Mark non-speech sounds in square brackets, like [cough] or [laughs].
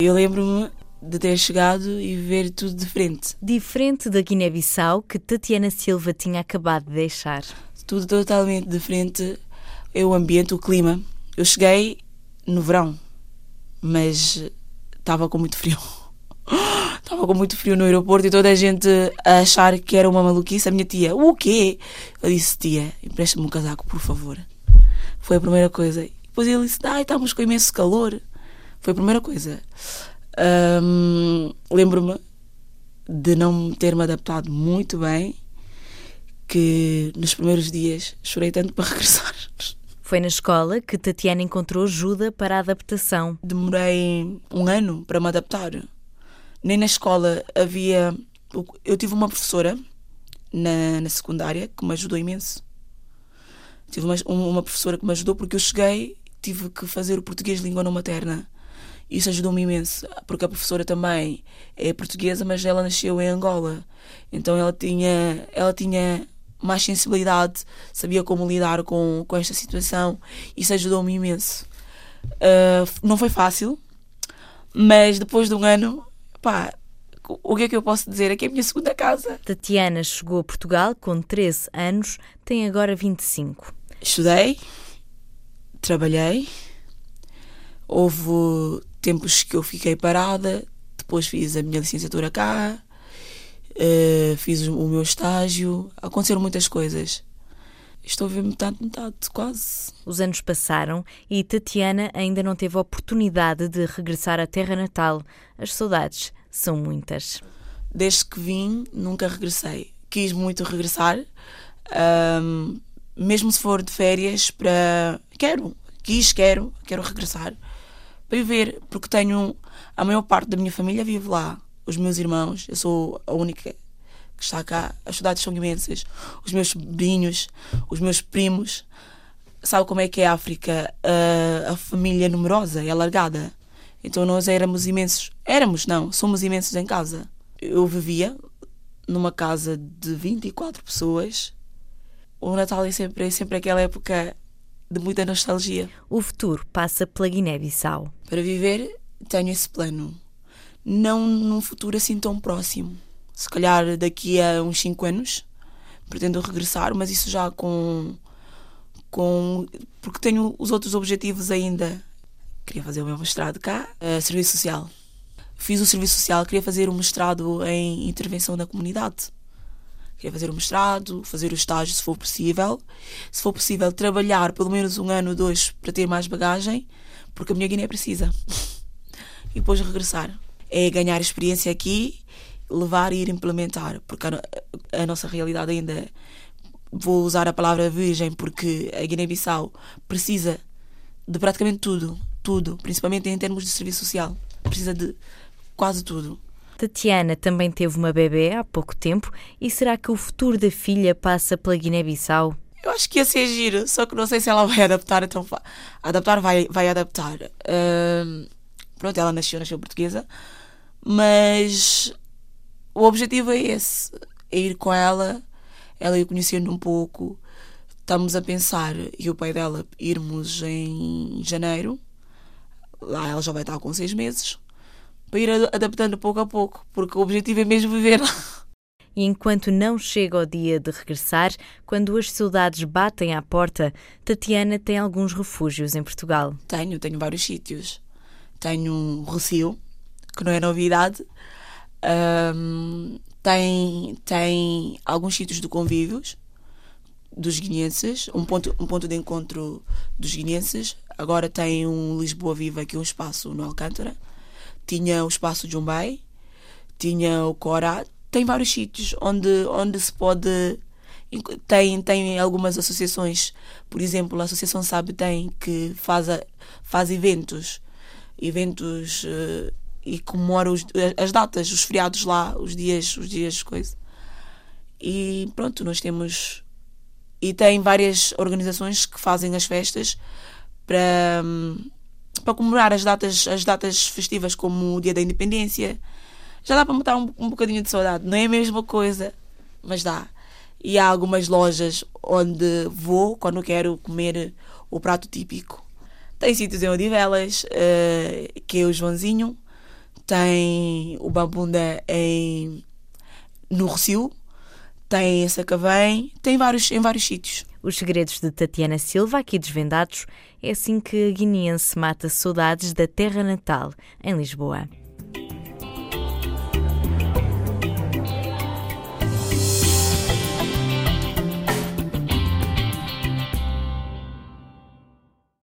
Eu lembro-me de ter chegado e ver tudo diferente. Diferente da Guiné-Bissau que Tatiana Silva tinha acabado de deixar. Tudo totalmente diferente. É o ambiente, o clima. Eu cheguei no verão, mas estava com muito frio. [laughs] Estava com muito frio no aeroporto e toda a gente a achar que era uma maluquice. A minha tia, o quê? Eu disse, tia, empresta-me um casaco, por favor. Foi a primeira coisa. Depois ele disse, ai, estamos com imenso calor. Foi a primeira coisa. Um, Lembro-me de não ter-me adaptado muito bem, que nos primeiros dias chorei tanto para [laughs] regressar. Foi na escola que Tatiana encontrou ajuda para a adaptação. Demorei um ano para me adaptar. Nem na escola havia. Eu tive uma professora na, na secundária que me ajudou imenso. Tive uma, uma professora que me ajudou porque eu cheguei, tive que fazer o português língua não materna. Isso ajudou-me imenso, porque a professora também é portuguesa, mas ela nasceu em Angola. Então ela tinha, ela tinha mais sensibilidade, sabia como lidar com, com esta situação. Isso ajudou-me imenso. Uh, não foi fácil, mas depois de um ano, pá, o que é que eu posso dizer? É que é a minha segunda casa. Tatiana chegou a Portugal com 13 anos, tem agora 25. Estudei, trabalhei, houve tempos que eu fiquei parada, depois fiz a minha licenciatura cá, uh, fiz o meu estágio, aconteceram muitas coisas. Estou a ver metade, metade, quase. Os anos passaram e Tatiana ainda não teve a oportunidade de regressar à terra natal. As saudades são muitas. Desde que vim, nunca regressei. Quis muito regressar, um, mesmo se for de férias, para. Quero, quis, quero, quero regressar para viver, porque tenho. A maior parte da minha família vive lá. Os meus irmãos, eu sou a única que está cá. As saudades são imensas. Os meus sobrinhos, os meus primos. Sabe como é que é a África? A, a família numerosa, é alargada. Então nós éramos imensos. Éramos, não, somos imensos em casa. Eu vivia numa casa de 24 pessoas. O Natal é sempre, é sempre aquela época de muita nostalgia. O futuro passa pela Guiné-Bissau. Para viver, tenho esse plano. Não num futuro assim tão próximo. Se calhar daqui a uns 5 anos pretendo regressar, mas isso já com. com porque tenho os outros objetivos ainda. Queria fazer o meu mestrado cá, uh, serviço social. Fiz o serviço social, queria fazer um mestrado em intervenção na comunidade Queria fazer o mestrado, fazer o estágio se for possível. Se for possível, trabalhar pelo menos um ano ou dois para ter mais bagagem, porque a minha Guiné precisa. [laughs] e depois regressar. É ganhar experiência aqui, levar e ir implementar, porque a, a nossa realidade ainda. Vou usar a palavra virgem porque a Guiné-Bissau precisa de praticamente tudo, tudo, principalmente em termos de serviço social. Precisa de quase tudo. Tatiana também teve uma bebê há pouco tempo e será que o futuro da filha passa pela Guiné-Bissau? Eu acho que ia ser giro, só que não sei se ela vai adaptar, então adaptar vai, vai adaptar. Pronto, ela nasceu, nasceu portuguesa, mas o objetivo é esse, é ir com ela, ela ir conhecendo um pouco. Estamos a pensar, e o pai dela, irmos em janeiro. Lá ela já vai estar com seis meses para ir adaptando pouco a pouco, porque o objetivo é mesmo viver. E enquanto não chega o dia de regressar, quando as saudades batem à porta, Tatiana tem alguns refúgios em Portugal. Tenho, tenho vários sítios. Tenho um Rocio, que não é novidade. Um, tem, tem alguns sítios de convívios dos guineenses, um ponto, um ponto de encontro dos guineenses. Agora tem um Lisboa Viva, que é um espaço no Alcântara tinha o espaço Jumbai, tinha o Cora, tem vários sítios onde, onde se pode. Tem, tem algumas associações, por exemplo, a Associação Sabe tem que faz, faz eventos, eventos uh, e comemora os, as datas, os feriados lá, os dias, os dias, coisa. E pronto, nós temos. E tem várias organizações que fazem as festas para. Um, para comemorar as datas, as datas festivas como o Dia da Independência. Já dá para matar um, um bocadinho de saudade. Não é a mesma coisa, mas dá. E há algumas lojas onde vou quando quero comer o prato típico. Tem sítios em Odivelas, uh, que é o Joãozinho. tem o Bambunda em, no Rocio, tem em Sacavém, tem vários, em vários sítios. Os segredos de Tatiana Silva, aqui desvendados, é assim que a guineense mata saudades da terra natal, em Lisboa.